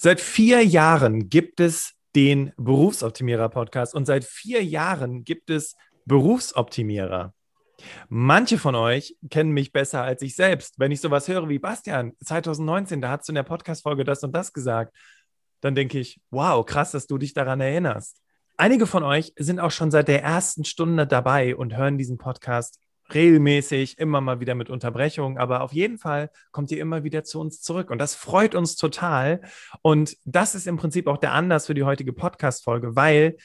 Seit vier Jahren gibt es den Berufsoptimierer Podcast und seit vier Jahren gibt es Berufsoptimierer. Manche von euch kennen mich besser als ich selbst. Wenn ich sowas höre wie Bastian, 2019, da hast du in der Podcast-Folge das und das gesagt, dann denke ich, wow, krass, dass du dich daran erinnerst. Einige von euch sind auch schon seit der ersten Stunde dabei und hören diesen Podcast regelmäßig, immer mal wieder mit Unterbrechungen, aber auf jeden Fall kommt ihr immer wieder zu uns zurück und das freut uns total. Und das ist im Prinzip auch der Anlass für die heutige Podcast-Folge, weil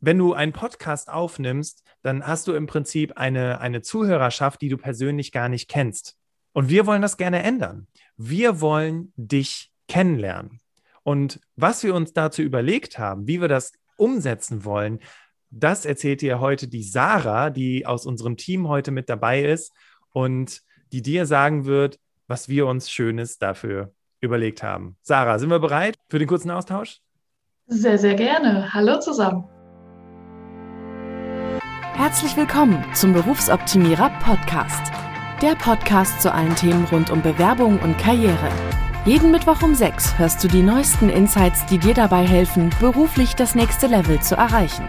wenn du einen Podcast aufnimmst, dann hast du im Prinzip eine, eine Zuhörerschaft, die du persönlich gar nicht kennst. Und wir wollen das gerne ändern. Wir wollen dich kennenlernen. Und was wir uns dazu überlegt haben, wie wir das umsetzen wollen, das erzählt dir heute die Sarah, die aus unserem Team heute mit dabei ist und die dir sagen wird, was wir uns Schönes dafür überlegt haben. Sarah, sind wir bereit für den kurzen Austausch? Sehr, sehr gerne. Hallo zusammen. Herzlich willkommen zum Berufsoptimierer Podcast. Der Podcast zu allen Themen rund um Bewerbung und Karriere. Jeden Mittwoch um 6 hörst du die neuesten Insights, die dir dabei helfen, beruflich das nächste Level zu erreichen.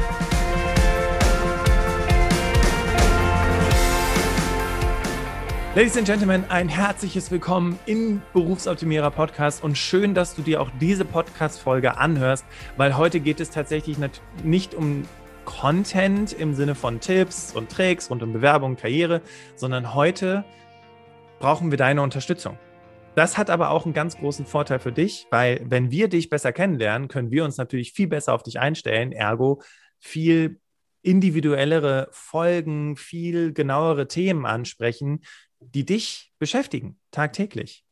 Ladies and Gentlemen, ein herzliches Willkommen im Berufsoptimierer Podcast und schön, dass du dir auch diese Podcast-Folge anhörst, weil heute geht es tatsächlich nicht um Content im Sinne von Tipps und Tricks rund um Bewerbung, Karriere, sondern heute brauchen wir deine Unterstützung. Das hat aber auch einen ganz großen Vorteil für dich, weil wenn wir dich besser kennenlernen, können wir uns natürlich viel besser auf dich einstellen, ergo viel individuellere Folgen, viel genauere Themen ansprechen, die dich beschäftigen, tagtäglich.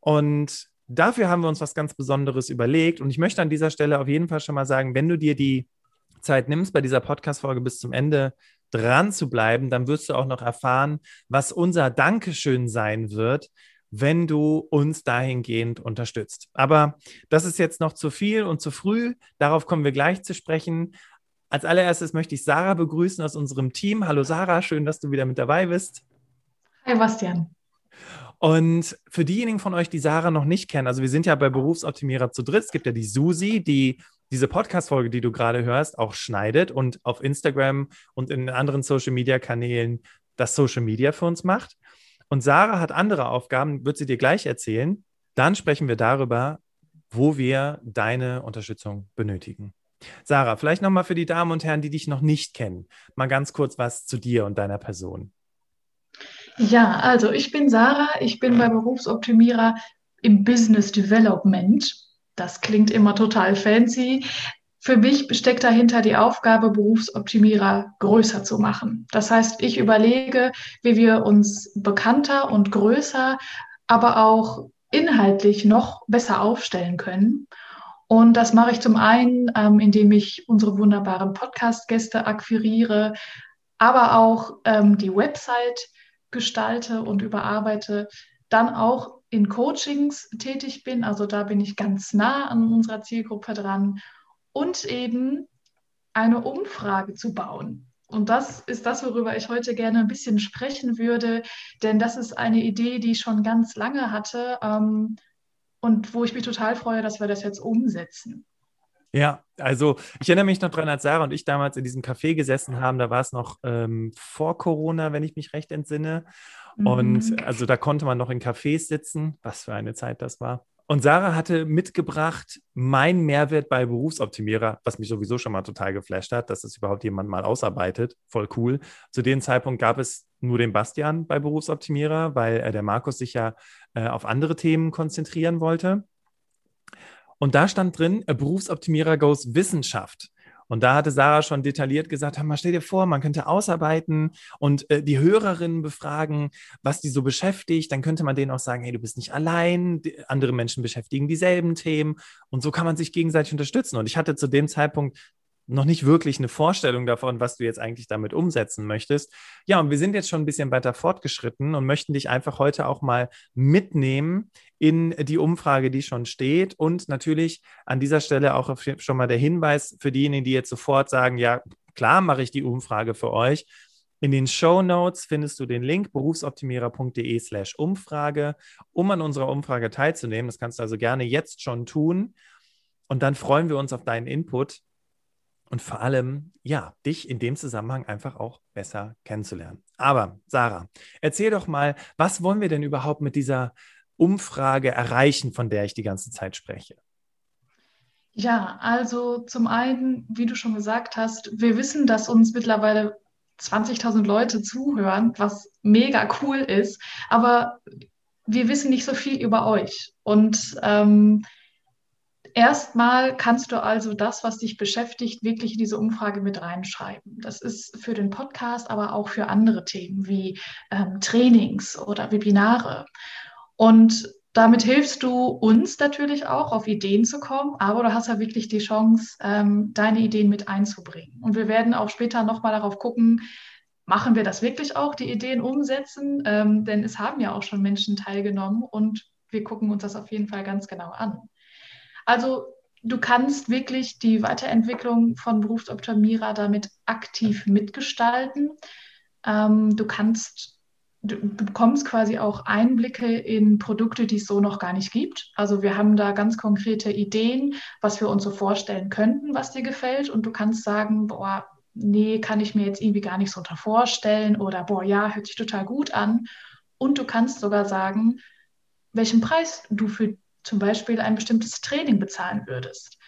Und dafür haben wir uns was ganz Besonderes überlegt. Und ich möchte an dieser Stelle auf jeden Fall schon mal sagen, wenn du dir die Zeit nimmst, bei dieser Podcast-Folge bis zum Ende dran zu bleiben, dann wirst du auch noch erfahren, was unser Dankeschön sein wird, wenn du uns dahingehend unterstützt. Aber das ist jetzt noch zu viel und zu früh. Darauf kommen wir gleich zu sprechen. Als allererstes möchte ich Sarah begrüßen aus unserem Team. Hallo Sarah, schön, dass du wieder mit dabei bist. Hi Bastian. Und für diejenigen von euch, die Sarah noch nicht kennen, also wir sind ja bei Berufsoptimierer zu dritt. Es gibt ja die Susi, die diese Podcast-Folge, die du gerade hörst, auch schneidet und auf Instagram und in anderen Social-Media-Kanälen das Social Media für uns macht. Und Sarah hat andere Aufgaben, wird sie dir gleich erzählen. Dann sprechen wir darüber, wo wir deine Unterstützung benötigen. Sarah, vielleicht nochmal für die Damen und Herren, die dich noch nicht kennen, mal ganz kurz was zu dir und deiner Person. Ja, also ich bin Sarah, ich bin bei Berufsoptimierer im Business Development. Das klingt immer total fancy. Für mich steckt dahinter die Aufgabe, Berufsoptimierer größer zu machen. Das heißt, ich überlege, wie wir uns bekannter und größer, aber auch inhaltlich noch besser aufstellen können. Und das mache ich zum einen, ähm, indem ich unsere wunderbaren Podcast-Gäste akquiriere, aber auch ähm, die Website gestalte und überarbeite, dann auch in Coachings tätig bin. Also da bin ich ganz nah an unserer Zielgruppe dran und eben eine Umfrage zu bauen. Und das ist das, worüber ich heute gerne ein bisschen sprechen würde, denn das ist eine Idee, die ich schon ganz lange hatte ähm, und wo ich mich total freue, dass wir das jetzt umsetzen. Ja, also ich erinnere mich noch dran, als Sarah und ich damals in diesem Café gesessen haben, da war es noch ähm, vor Corona, wenn ich mich recht entsinne. Mhm. Und also da konnte man noch in Cafés sitzen, was für eine Zeit das war. Und Sarah hatte mitgebracht mein Mehrwert bei Berufsoptimierer, was mich sowieso schon mal total geflasht hat, dass das überhaupt jemand mal ausarbeitet. Voll cool. Zu dem Zeitpunkt gab es nur den Bastian bei Berufsoptimierer, weil äh, der Markus sich ja äh, auf andere Themen konzentrieren wollte. Und da stand drin, Berufsoptimierer goes Wissenschaft. Und da hatte Sarah schon detailliert gesagt, mal stell dir vor, man könnte ausarbeiten und äh, die Hörerinnen befragen, was die so beschäftigt. Dann könnte man denen auch sagen, hey, du bist nicht allein, die, andere Menschen beschäftigen dieselben Themen und so kann man sich gegenseitig unterstützen. Und ich hatte zu dem Zeitpunkt noch nicht wirklich eine Vorstellung davon, was du jetzt eigentlich damit umsetzen möchtest. Ja, und wir sind jetzt schon ein bisschen weiter fortgeschritten und möchten dich einfach heute auch mal mitnehmen in die Umfrage, die schon steht. Und natürlich an dieser Stelle auch schon mal der Hinweis für diejenigen, die jetzt sofort sagen, ja, klar mache ich die Umfrage für euch. In den Show Notes findest du den Link berufsoptimierer.de slash Umfrage, um an unserer Umfrage teilzunehmen. Das kannst du also gerne jetzt schon tun. Und dann freuen wir uns auf deinen Input und vor allem, ja, dich in dem Zusammenhang einfach auch besser kennenzulernen. Aber Sarah, erzähl doch mal, was wollen wir denn überhaupt mit dieser Umfrage erreichen, von der ich die ganze Zeit spreche? Ja, also zum einen, wie du schon gesagt hast, wir wissen, dass uns mittlerweile 20.000 Leute zuhören, was mega cool ist, aber wir wissen nicht so viel über euch. Und ähm, erstmal kannst du also das, was dich beschäftigt, wirklich in diese Umfrage mit reinschreiben. Das ist für den Podcast, aber auch für andere Themen wie ähm, Trainings oder Webinare. Und damit hilfst du uns natürlich auch, auf Ideen zu kommen, aber du hast ja wirklich die Chance, ähm, deine Ideen mit einzubringen. Und wir werden auch später nochmal darauf gucken, machen wir das wirklich auch, die Ideen umsetzen? Ähm, denn es haben ja auch schon Menschen teilgenommen und wir gucken uns das auf jeden Fall ganz genau an. Also du kannst wirklich die Weiterentwicklung von Berufsoptimierer damit aktiv mitgestalten. Ähm, du kannst du bekommst quasi auch Einblicke in Produkte, die es so noch gar nicht gibt. Also wir haben da ganz konkrete Ideen, was wir uns so vorstellen könnten, was dir gefällt. Und du kannst sagen, boah, nee, kann ich mir jetzt irgendwie gar nicht so unter vorstellen oder boah, ja, hört sich total gut an. Und du kannst sogar sagen, welchen Preis du für zum Beispiel ein bestimmtes Training bezahlen würdest.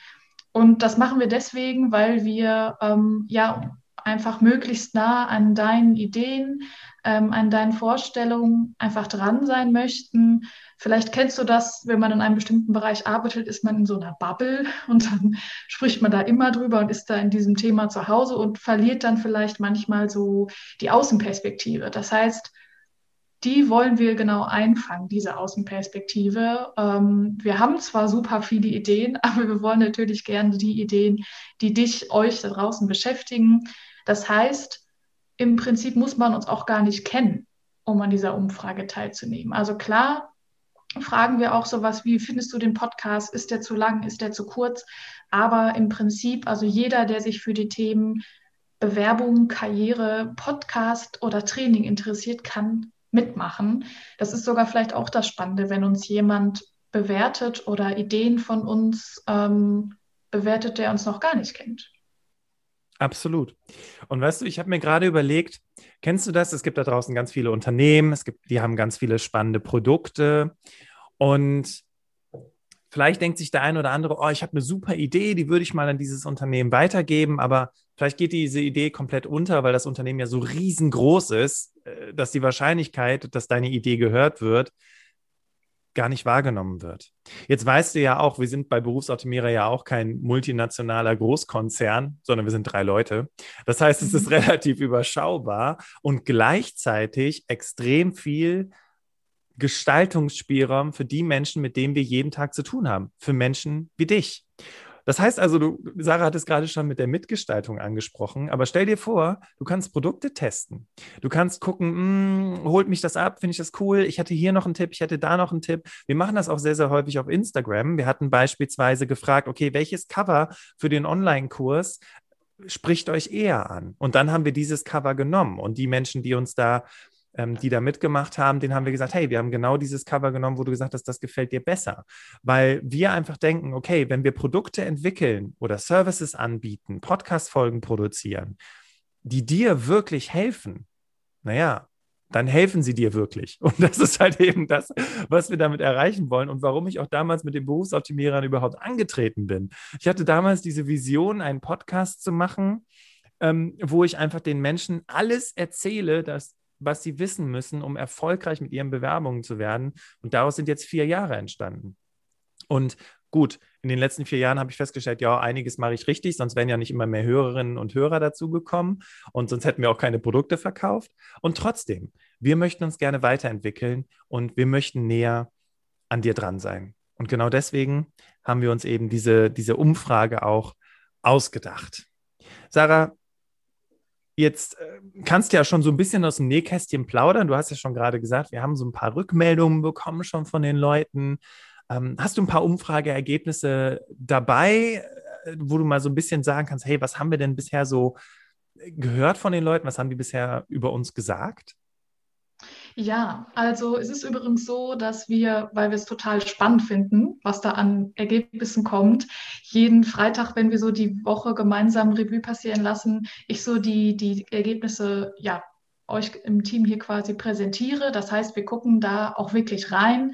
Und das machen wir deswegen, weil wir ähm, ja einfach möglichst nah an deinen Ideen, ähm, an deinen Vorstellungen einfach dran sein möchten. Vielleicht kennst du das, wenn man in einem bestimmten Bereich arbeitet, ist man in so einer Bubble und dann spricht man da immer drüber und ist da in diesem Thema zu Hause und verliert dann vielleicht manchmal so die Außenperspektive. Das heißt, die wollen wir genau einfangen, diese Außenperspektive. Ähm, wir haben zwar super viele Ideen, aber wir wollen natürlich gerne die Ideen, die dich, euch da draußen beschäftigen, das heißt, im Prinzip muss man uns auch gar nicht kennen, um an dieser Umfrage teilzunehmen. Also klar, fragen wir auch sowas wie, findest du den Podcast? Ist der zu lang? Ist der zu kurz? Aber im Prinzip, also jeder, der sich für die Themen Bewerbung, Karriere, Podcast oder Training interessiert, kann mitmachen. Das ist sogar vielleicht auch das Spannende, wenn uns jemand bewertet oder Ideen von uns ähm, bewertet, der uns noch gar nicht kennt. Absolut. Und weißt du, ich habe mir gerade überlegt, kennst du das? Es gibt da draußen ganz viele Unternehmen, es gibt, die haben ganz viele spannende Produkte und vielleicht denkt sich der ein oder andere, oh, ich habe eine super Idee, die würde ich mal an dieses Unternehmen weitergeben, aber vielleicht geht diese Idee komplett unter, weil das Unternehmen ja so riesengroß ist, dass die Wahrscheinlichkeit, dass deine Idee gehört wird, gar nicht wahrgenommen wird. Jetzt weißt du ja auch, wir sind bei Berufsoptimierer ja auch kein multinationaler Großkonzern, sondern wir sind drei Leute. Das heißt, es ist mhm. relativ überschaubar und gleichzeitig extrem viel Gestaltungsspielraum für die Menschen, mit denen wir jeden Tag zu tun haben, für Menschen wie dich. Das heißt also, du, Sarah hat es gerade schon mit der Mitgestaltung angesprochen, aber stell dir vor, du kannst Produkte testen. Du kannst gucken, hm, holt mich das ab, finde ich das cool, ich hatte hier noch einen Tipp, ich hatte da noch einen Tipp. Wir machen das auch sehr, sehr häufig auf Instagram. Wir hatten beispielsweise gefragt, okay, welches Cover für den Online-Kurs spricht euch eher an? Und dann haben wir dieses Cover genommen und die Menschen, die uns da ähm, die da mitgemacht haben, denen haben wir gesagt, hey, wir haben genau dieses Cover genommen, wo du gesagt hast, das gefällt dir besser. Weil wir einfach denken, okay, wenn wir Produkte entwickeln oder Services anbieten, Podcast-Folgen produzieren, die dir wirklich helfen, naja, dann helfen sie dir wirklich. Und das ist halt eben das, was wir damit erreichen wollen und warum ich auch damals mit den Berufsoptimierern überhaupt angetreten bin. Ich hatte damals diese Vision, einen Podcast zu machen, ähm, wo ich einfach den Menschen alles erzähle, dass was sie wissen müssen, um erfolgreich mit ihren Bewerbungen zu werden. Und daraus sind jetzt vier Jahre entstanden. Und gut, in den letzten vier Jahren habe ich festgestellt, ja, einiges mache ich richtig, sonst wären ja nicht immer mehr Hörerinnen und Hörer dazugekommen und sonst hätten wir auch keine Produkte verkauft. Und trotzdem, wir möchten uns gerne weiterentwickeln und wir möchten näher an dir dran sein. Und genau deswegen haben wir uns eben diese, diese Umfrage auch ausgedacht. Sarah, jetzt äh, kannst du ja schon so ein bisschen aus dem Nähkästchen plaudern. Du hast ja schon gerade gesagt, wir haben so ein paar Rückmeldungen bekommen schon von den Leuten. Ähm, hast du ein paar Umfrageergebnisse dabei, äh, wo du mal so ein bisschen sagen kannst, hey, was haben wir denn bisher so gehört von den Leuten? Was haben die bisher über uns gesagt? Ja, also es ist übrigens so, dass wir, weil wir es total spannend finden, was da an Ergebnissen kommt, jeden Freitag, wenn wir so die Woche gemeinsam Revue passieren lassen, ich so die, die Ergebnisse ja euch im Team hier quasi präsentiere. Das heißt, wir gucken da auch wirklich rein.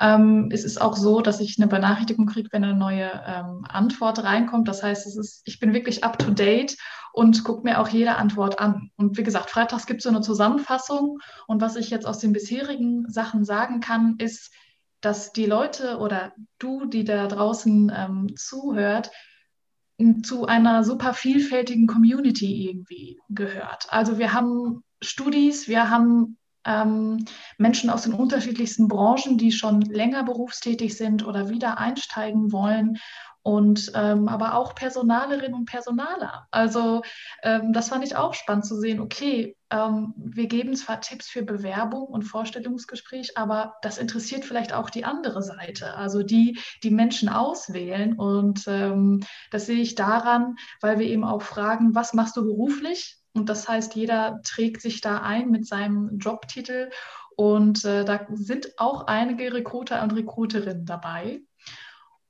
Ähm, es ist auch so, dass ich eine Benachrichtigung kriege, wenn eine neue ähm, Antwort reinkommt. Das heißt, es ist, ich bin wirklich up to date und gucke mir auch jede Antwort an. Und wie gesagt, freitags gibt es so eine Zusammenfassung. Und was ich jetzt aus den bisherigen Sachen sagen kann, ist, dass die Leute oder du, die da draußen ähm, zuhört, zu einer super vielfältigen Community irgendwie gehört. Also wir haben Studis, wir haben ähm, Menschen aus den unterschiedlichsten Branchen, die schon länger berufstätig sind oder wieder einsteigen wollen und ähm, aber auch Personalerinnen und Personaler. Also ähm, das fand ich auch spannend zu sehen. Okay, ähm, wir geben zwar Tipps für Bewerbung und Vorstellungsgespräch, aber das interessiert vielleicht auch die andere Seite, also die, die Menschen auswählen. Und ähm, das sehe ich daran, weil wir eben auch fragen, was machst du beruflich? Und das heißt, jeder trägt sich da ein mit seinem Jobtitel. Und äh, da sind auch einige Recruiter und Recruiterinnen dabei.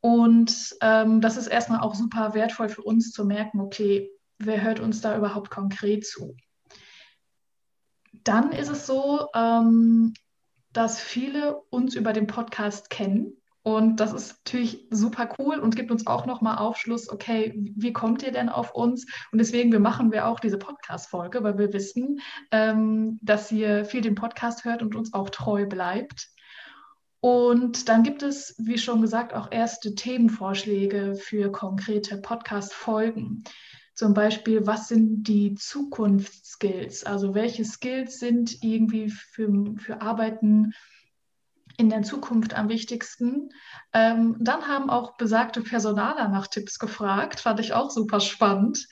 Und ähm, das ist erstmal auch super wertvoll für uns zu merken, okay, wer hört uns da überhaupt konkret zu? Dann ist es so, ähm, dass viele uns über den Podcast kennen und das ist natürlich super cool und gibt uns auch nochmal Aufschluss, okay, wie kommt ihr denn auf uns? Und deswegen wir machen wir auch diese Podcast-Folge, weil wir wissen, ähm, dass ihr viel den Podcast hört und uns auch treu bleibt. Und dann gibt es, wie schon gesagt, auch erste Themenvorschläge für konkrete Podcast-Folgen. Zum Beispiel, was sind die Zukunftsskills? Also welche Skills sind irgendwie für, für Arbeiten in der Zukunft am wichtigsten. Ähm, dann haben auch besagte Personaler nach Tipps gefragt, fand ich auch super spannend.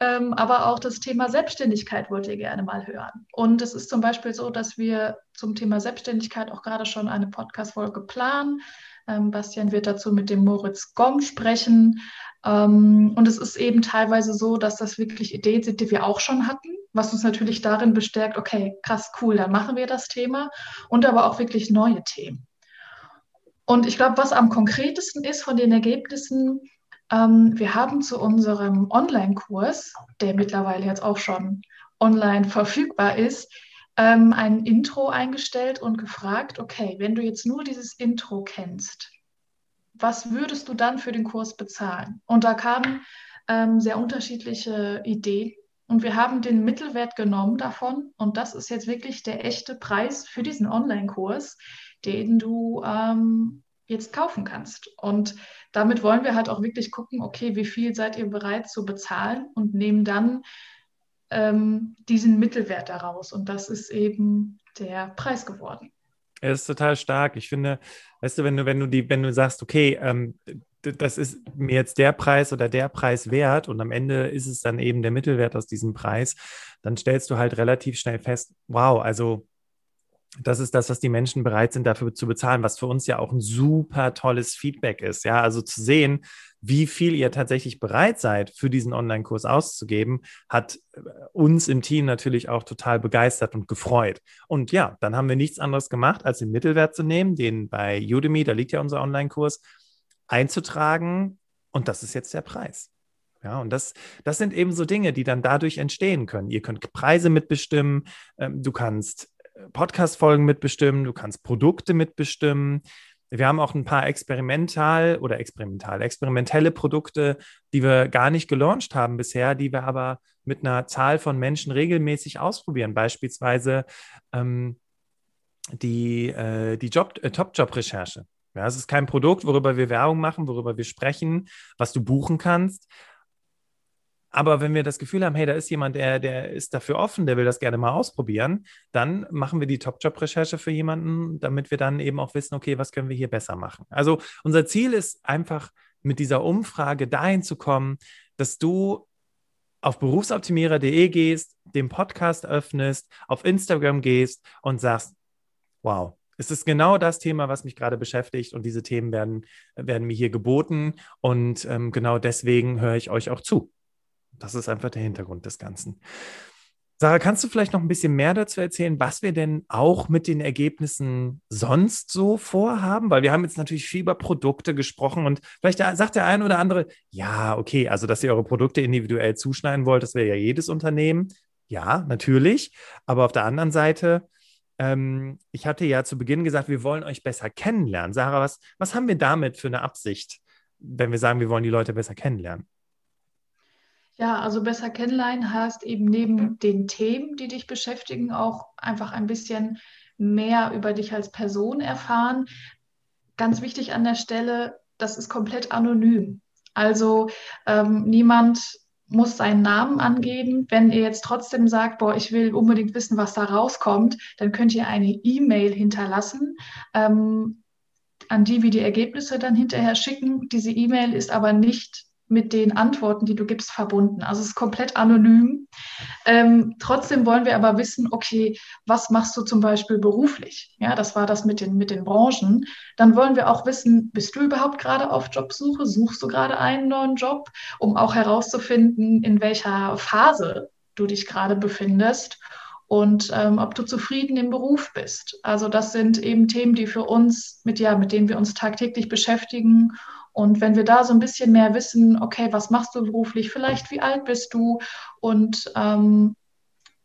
Ähm, aber auch das Thema Selbstständigkeit wollt ihr gerne mal hören. Und es ist zum Beispiel so, dass wir zum Thema Selbstständigkeit auch gerade schon eine Podcast-Folge planen. Ähm, Bastian wird dazu mit dem Moritz Gom sprechen. Ähm, und es ist eben teilweise so, dass das wirklich Ideen sind, die wir auch schon hatten, was uns natürlich darin bestärkt, okay, krass, cool, dann machen wir das Thema und aber auch wirklich neue Themen. Und ich glaube, was am konkretesten ist von den Ergebnissen, ähm, wir haben zu unserem Online-Kurs, der mittlerweile jetzt auch schon online verfügbar ist, ähm, ein Intro eingestellt und gefragt, okay, wenn du jetzt nur dieses Intro kennst, was würdest du dann für den Kurs bezahlen? Und da kamen ähm, sehr unterschiedliche Ideen. Und wir haben den Mittelwert genommen davon. Und das ist jetzt wirklich der echte Preis für diesen Online-Kurs, den du ähm, jetzt kaufen kannst. Und damit wollen wir halt auch wirklich gucken, okay, wie viel seid ihr bereit zu bezahlen und nehmen dann ähm, diesen Mittelwert daraus. Und das ist eben der Preis geworden. Er ist total stark. Ich finde, weißt du, wenn du, wenn du die, wenn du sagst, okay, ähm, das ist mir jetzt der Preis oder der Preis wert und am Ende ist es dann eben der Mittelwert aus diesem Preis, dann stellst du halt relativ schnell fest, wow, also das ist das, was die Menschen bereit sind, dafür zu bezahlen, was für uns ja auch ein super tolles Feedback ist. Ja, also zu sehen, wie viel ihr tatsächlich bereit seid, für diesen Online-Kurs auszugeben, hat äh, uns im Team natürlich auch total begeistert und gefreut. Und ja, dann haben wir nichts anderes gemacht, als den Mittelwert zu nehmen, den bei Udemy, da liegt ja unser Online-Kurs, einzutragen. Und das ist jetzt der Preis. Ja, und das, das sind eben so Dinge, die dann dadurch entstehen können. Ihr könnt Preise mitbestimmen, ähm, du kannst Podcast-Folgen mitbestimmen, du kannst Produkte mitbestimmen, wir haben auch ein paar experimental oder experimental, experimentelle Produkte, die wir gar nicht gelauncht haben bisher, die wir aber mit einer Zahl von Menschen regelmäßig ausprobieren. Beispielsweise ähm, die, äh, die Job, äh, Top-Job-Recherche. Ja, es ist kein Produkt, worüber wir Werbung machen, worüber wir sprechen, was du buchen kannst, aber wenn wir das Gefühl haben, hey, da ist jemand, der, der ist dafür offen, der will das gerne mal ausprobieren, dann machen wir die Top-Job-Recherche für jemanden, damit wir dann eben auch wissen, okay, was können wir hier besser machen. Also unser Ziel ist einfach mit dieser Umfrage dahin zu kommen, dass du auf berufsoptimierer.de gehst, den Podcast öffnest, auf Instagram gehst und sagst, wow, es ist genau das Thema, was mich gerade beschäftigt und diese Themen werden, werden mir hier geboten und ähm, genau deswegen höre ich euch auch zu. Das ist einfach der Hintergrund des Ganzen. Sarah, kannst du vielleicht noch ein bisschen mehr dazu erzählen, was wir denn auch mit den Ergebnissen sonst so vorhaben? Weil wir haben jetzt natürlich viel über Produkte gesprochen und vielleicht sagt der eine oder andere, ja, okay, also dass ihr eure Produkte individuell zuschneiden wollt, das wäre ja jedes Unternehmen. Ja, natürlich. Aber auf der anderen Seite, ähm, ich hatte ja zu Beginn gesagt, wir wollen euch besser kennenlernen. Sarah, was, was haben wir damit für eine Absicht, wenn wir sagen, wir wollen die Leute besser kennenlernen? Ja, also besser kennenlernen heißt eben neben den Themen, die dich beschäftigen, auch einfach ein bisschen mehr über dich als Person erfahren. Ganz wichtig an der Stelle, das ist komplett anonym. Also ähm, niemand muss seinen Namen angeben. Wenn ihr jetzt trotzdem sagt, boah, ich will unbedingt wissen, was da rauskommt, dann könnt ihr eine E-Mail hinterlassen. Ähm, an die wir die Ergebnisse dann hinterher schicken. Diese E-Mail ist aber nicht mit den Antworten, die du gibst, verbunden. Also es ist komplett anonym. Ähm, trotzdem wollen wir aber wissen, okay, was machst du zum Beispiel beruflich? Ja, das war das mit den, mit den Branchen. Dann wollen wir auch wissen, bist du überhaupt gerade auf Jobsuche? Suchst du gerade einen neuen Job, um auch herauszufinden, in welcher Phase du dich gerade befindest und ähm, ob du zufrieden im Beruf bist. Also das sind eben Themen, die für uns mit ja, mit denen wir uns tagtäglich beschäftigen und wenn wir da so ein bisschen mehr wissen, okay, was machst du beruflich, vielleicht wie alt bist du? Und ähm,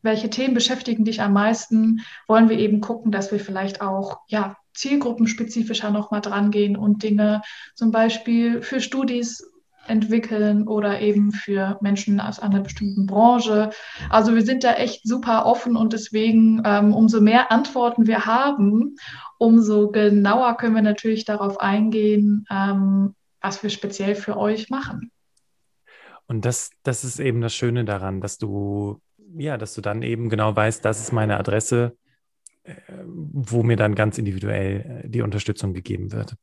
welche Themen beschäftigen dich am meisten, wollen wir eben gucken, dass wir vielleicht auch ja, zielgruppenspezifischer nochmal dran gehen und Dinge zum Beispiel für Studis entwickeln oder eben für Menschen aus einer bestimmten Branche. Also wir sind da echt super offen und deswegen, ähm, umso mehr Antworten wir haben, umso genauer können wir natürlich darauf eingehen, ähm, was wir speziell für euch machen. Und das, das ist eben das Schöne daran, dass du, ja, dass du dann eben genau weißt, das ist meine Adresse, äh, wo mir dann ganz individuell äh, die Unterstützung gegeben wird.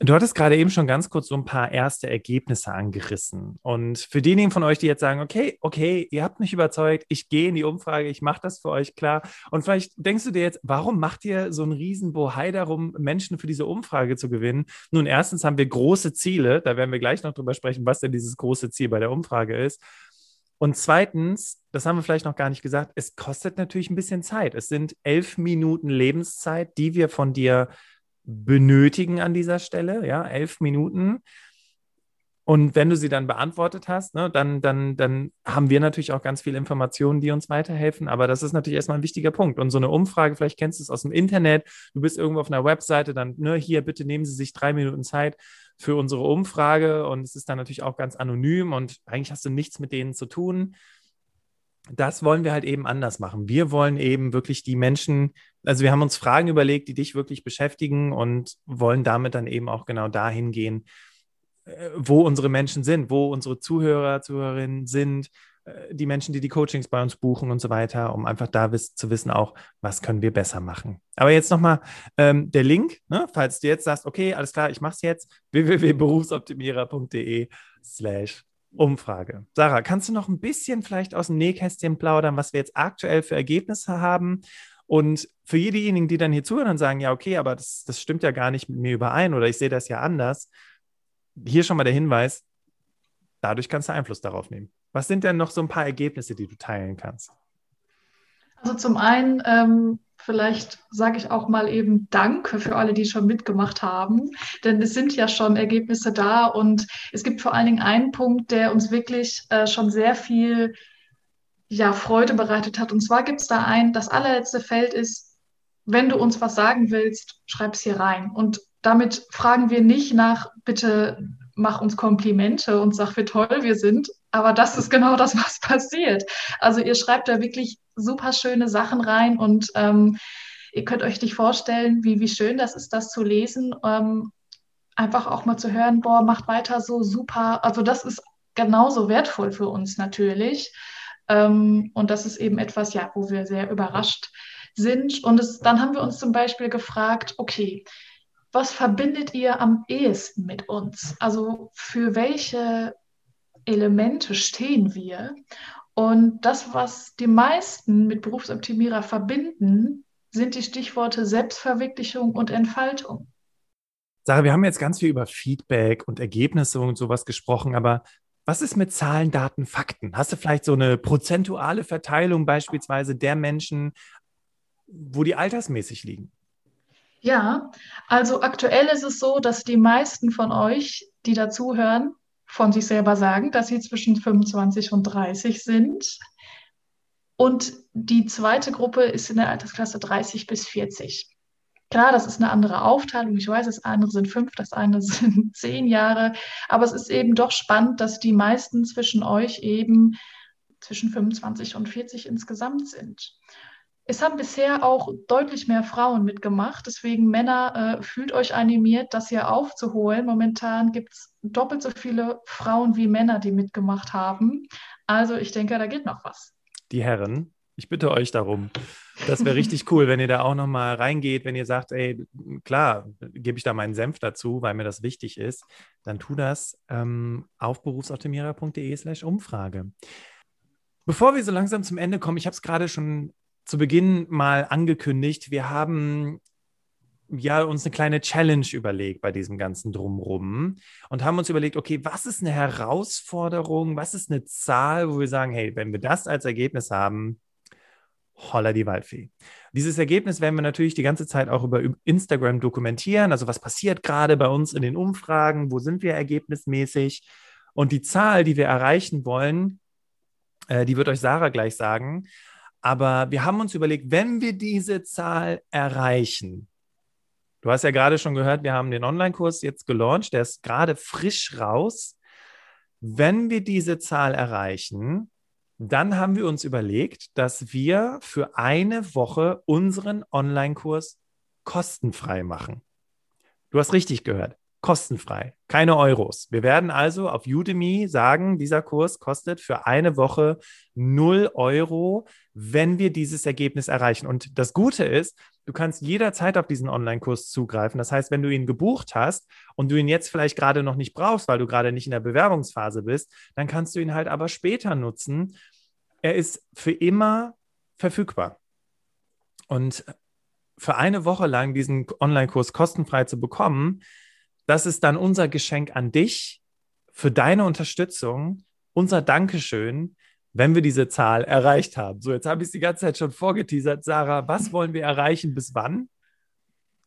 Du hattest gerade eben schon ganz kurz so ein paar erste Ergebnisse angerissen. Und für diejenigen von euch, die jetzt sagen, okay, okay, ihr habt mich überzeugt, ich gehe in die Umfrage, ich mache das für euch klar. Und vielleicht denkst du dir jetzt, warum macht ihr so einen riesen Bohai darum, Menschen für diese Umfrage zu gewinnen? Nun, erstens haben wir große Ziele, da werden wir gleich noch drüber sprechen, was denn dieses große Ziel bei der Umfrage ist. Und zweitens, das haben wir vielleicht noch gar nicht gesagt, es kostet natürlich ein bisschen Zeit. Es sind elf Minuten Lebenszeit, die wir von dir benötigen an dieser Stelle, ja, elf Minuten. Und wenn du sie dann beantwortet hast, ne, dann, dann, dann haben wir natürlich auch ganz viele Informationen, die uns weiterhelfen. Aber das ist natürlich erstmal ein wichtiger Punkt. Und so eine Umfrage, vielleicht kennst du es aus dem Internet, du bist irgendwo auf einer Webseite, dann, ne, hier, bitte nehmen Sie sich drei Minuten Zeit für unsere Umfrage. Und es ist dann natürlich auch ganz anonym und eigentlich hast du nichts mit denen zu tun das wollen wir halt eben anders machen. Wir wollen eben wirklich die Menschen, also wir haben uns Fragen überlegt, die dich wirklich beschäftigen und wollen damit dann eben auch genau dahin gehen, äh, wo unsere Menschen sind, wo unsere Zuhörer, Zuhörerinnen sind, äh, die Menschen, die die Coachings bei uns buchen und so weiter, um einfach da zu wissen auch, was können wir besser machen. Aber jetzt nochmal ähm, der Link, ne, falls du jetzt sagst, okay, alles klar, ich mache es jetzt, www.berufsoptimierer.de slash Umfrage. Sarah, kannst du noch ein bisschen vielleicht aus dem Nähkästchen plaudern, was wir jetzt aktuell für Ergebnisse haben? Und für diejenigen, die dann hier zuhören und sagen, ja, okay, aber das, das stimmt ja gar nicht mit mir überein oder ich sehe das ja anders, hier schon mal der Hinweis, dadurch kannst du Einfluss darauf nehmen. Was sind denn noch so ein paar Ergebnisse, die du teilen kannst? Also zum einen ähm, Vielleicht sage ich auch mal eben Danke für alle, die schon mitgemacht haben, denn es sind ja schon Ergebnisse da und es gibt vor allen Dingen einen Punkt, der uns wirklich äh, schon sehr viel ja, Freude bereitet hat. Und zwar gibt es da ein, das allerletzte Feld ist, wenn du uns was sagen willst, schreib es hier rein. Und damit fragen wir nicht nach, bitte mach uns Komplimente und sag, wie toll wir sind. Aber das ist genau das, was passiert. Also ihr schreibt da wirklich super schöne Sachen rein und ähm, ihr könnt euch nicht vorstellen, wie, wie schön das ist, das zu lesen. Ähm, einfach auch mal zu hören, boah, macht weiter so super. Also das ist genauso wertvoll für uns natürlich. Ähm, und das ist eben etwas, ja, wo wir sehr überrascht sind. Und es, dann haben wir uns zum Beispiel gefragt, okay, was verbindet ihr am ehesten mit uns? Also für welche Elemente stehen wir? Und das, was die meisten mit Berufsoptimierer verbinden, sind die Stichworte Selbstverwirklichung und Entfaltung. Sarah, wir haben jetzt ganz viel über Feedback und Ergebnisse und sowas gesprochen, aber was ist mit Zahlen, Daten, Fakten? Hast du vielleicht so eine prozentuale Verteilung beispielsweise der Menschen, wo die altersmäßig liegen? Ja, also aktuell ist es so, dass die meisten von euch, die dazuhören, von sich selber sagen, dass sie zwischen 25 und 30 sind. Und die zweite Gruppe ist in der Altersklasse 30 bis 40. Klar, das ist eine andere Aufteilung. Ich weiß, das eine sind fünf, das eine sind zehn Jahre. Aber es ist eben doch spannend, dass die meisten zwischen euch eben zwischen 25 und 40 insgesamt sind. Es haben bisher auch deutlich mehr Frauen mitgemacht. Deswegen Männer, äh, fühlt euch animiert, das hier aufzuholen. Momentan gibt es doppelt so viele Frauen wie Männer, die mitgemacht haben. Also ich denke, da geht noch was. Die Herren, ich bitte euch darum. Das wäre richtig cool, wenn ihr da auch noch mal reingeht, wenn ihr sagt, ey, klar, gebe ich da meinen Senf dazu, weil mir das wichtig ist, dann tu das ähm, auf berufsoptimierer.de slash Umfrage. Bevor wir so langsam zum Ende kommen, ich habe es gerade schon zu Beginn mal angekündigt, wir haben ja uns eine kleine Challenge überlegt bei diesem ganzen Drumrum und haben uns überlegt, okay, was ist eine Herausforderung, was ist eine Zahl, wo wir sagen, hey, wenn wir das als Ergebnis haben, holla die Waldfee. Dieses Ergebnis werden wir natürlich die ganze Zeit auch über Instagram dokumentieren, also was passiert gerade bei uns in den Umfragen, wo sind wir ergebnismäßig und die Zahl, die wir erreichen wollen, äh, die wird euch Sarah gleich sagen. Aber wir haben uns überlegt, wenn wir diese Zahl erreichen, du hast ja gerade schon gehört, wir haben den Online-Kurs jetzt gelauncht, der ist gerade frisch raus. Wenn wir diese Zahl erreichen, dann haben wir uns überlegt, dass wir für eine Woche unseren Online-Kurs kostenfrei machen. Du hast richtig gehört kostenfrei, keine Euros. Wir werden also auf Udemy sagen, dieser Kurs kostet für eine Woche 0 Euro, wenn wir dieses Ergebnis erreichen. Und das Gute ist, du kannst jederzeit auf diesen Online-Kurs zugreifen. Das heißt, wenn du ihn gebucht hast und du ihn jetzt vielleicht gerade noch nicht brauchst, weil du gerade nicht in der Bewerbungsphase bist, dann kannst du ihn halt aber später nutzen. Er ist für immer verfügbar. Und für eine Woche lang diesen Online-Kurs kostenfrei zu bekommen, das ist dann unser Geschenk an dich für deine Unterstützung, unser Dankeschön, wenn wir diese Zahl erreicht haben. So, jetzt habe ich es die ganze Zeit schon vorgeteasert. Sarah, was wollen wir erreichen bis wann?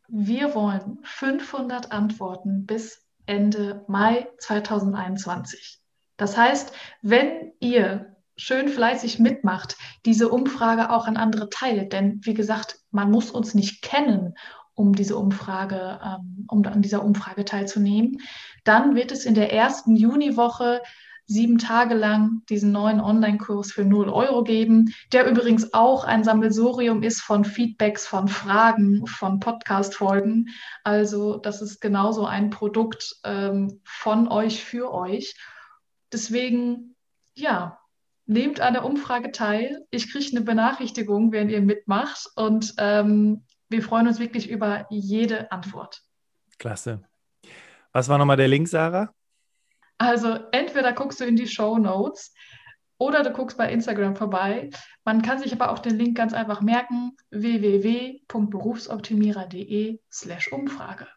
Wir wollen 500 Antworten bis Ende Mai 2021. Das heißt, wenn ihr schön fleißig mitmacht, diese Umfrage auch an andere teilt, denn wie gesagt, man muss uns nicht kennen, um diese Umfrage, ähm, um an dieser Umfrage teilzunehmen. Dann wird es in der ersten Juniwoche sieben Tage lang diesen neuen Online-Kurs für 0 Euro geben, der übrigens auch ein Sammelsurium ist von Feedbacks, von Fragen, von Podcast-Folgen. Also das ist genauso ein Produkt ähm, von euch für euch. Deswegen, ja, nehmt an der Umfrage teil. Ich kriege eine Benachrichtigung, wenn ihr mitmacht. Und ähm, wir freuen uns wirklich über jede Antwort. Klasse. Was war nochmal der Link, Sarah? Also entweder guckst du in die Show Notes oder du guckst bei Instagram vorbei. Man kann sich aber auch den Link ganz einfach merken: www.berufsoptimierer.de slash Umfrage.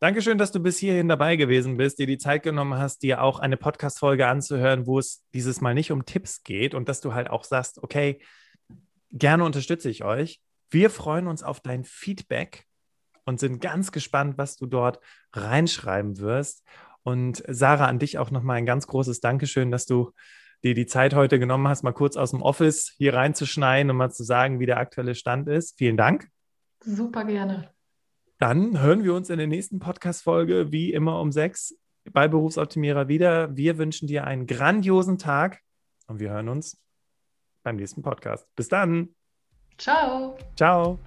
Dankeschön, dass du bis hierhin dabei gewesen bist, dir die Zeit genommen hast, dir auch eine Podcast-Folge anzuhören, wo es dieses Mal nicht um Tipps geht und dass du halt auch sagst, okay, gerne unterstütze ich euch. Wir freuen uns auf dein Feedback und sind ganz gespannt, was du dort reinschreiben wirst. Und Sarah, an dich auch nochmal ein ganz großes Dankeschön, dass du dir die Zeit heute genommen hast, mal kurz aus dem Office hier reinzuschneiden und mal zu sagen, wie der aktuelle Stand ist. Vielen Dank. Super gerne. Dann hören wir uns in der nächsten Podcast-Folge wie immer um sechs bei Berufsoptimierer wieder. Wir wünschen dir einen grandiosen Tag und wir hören uns beim nächsten Podcast. Bis dann. Ciao. Ciao.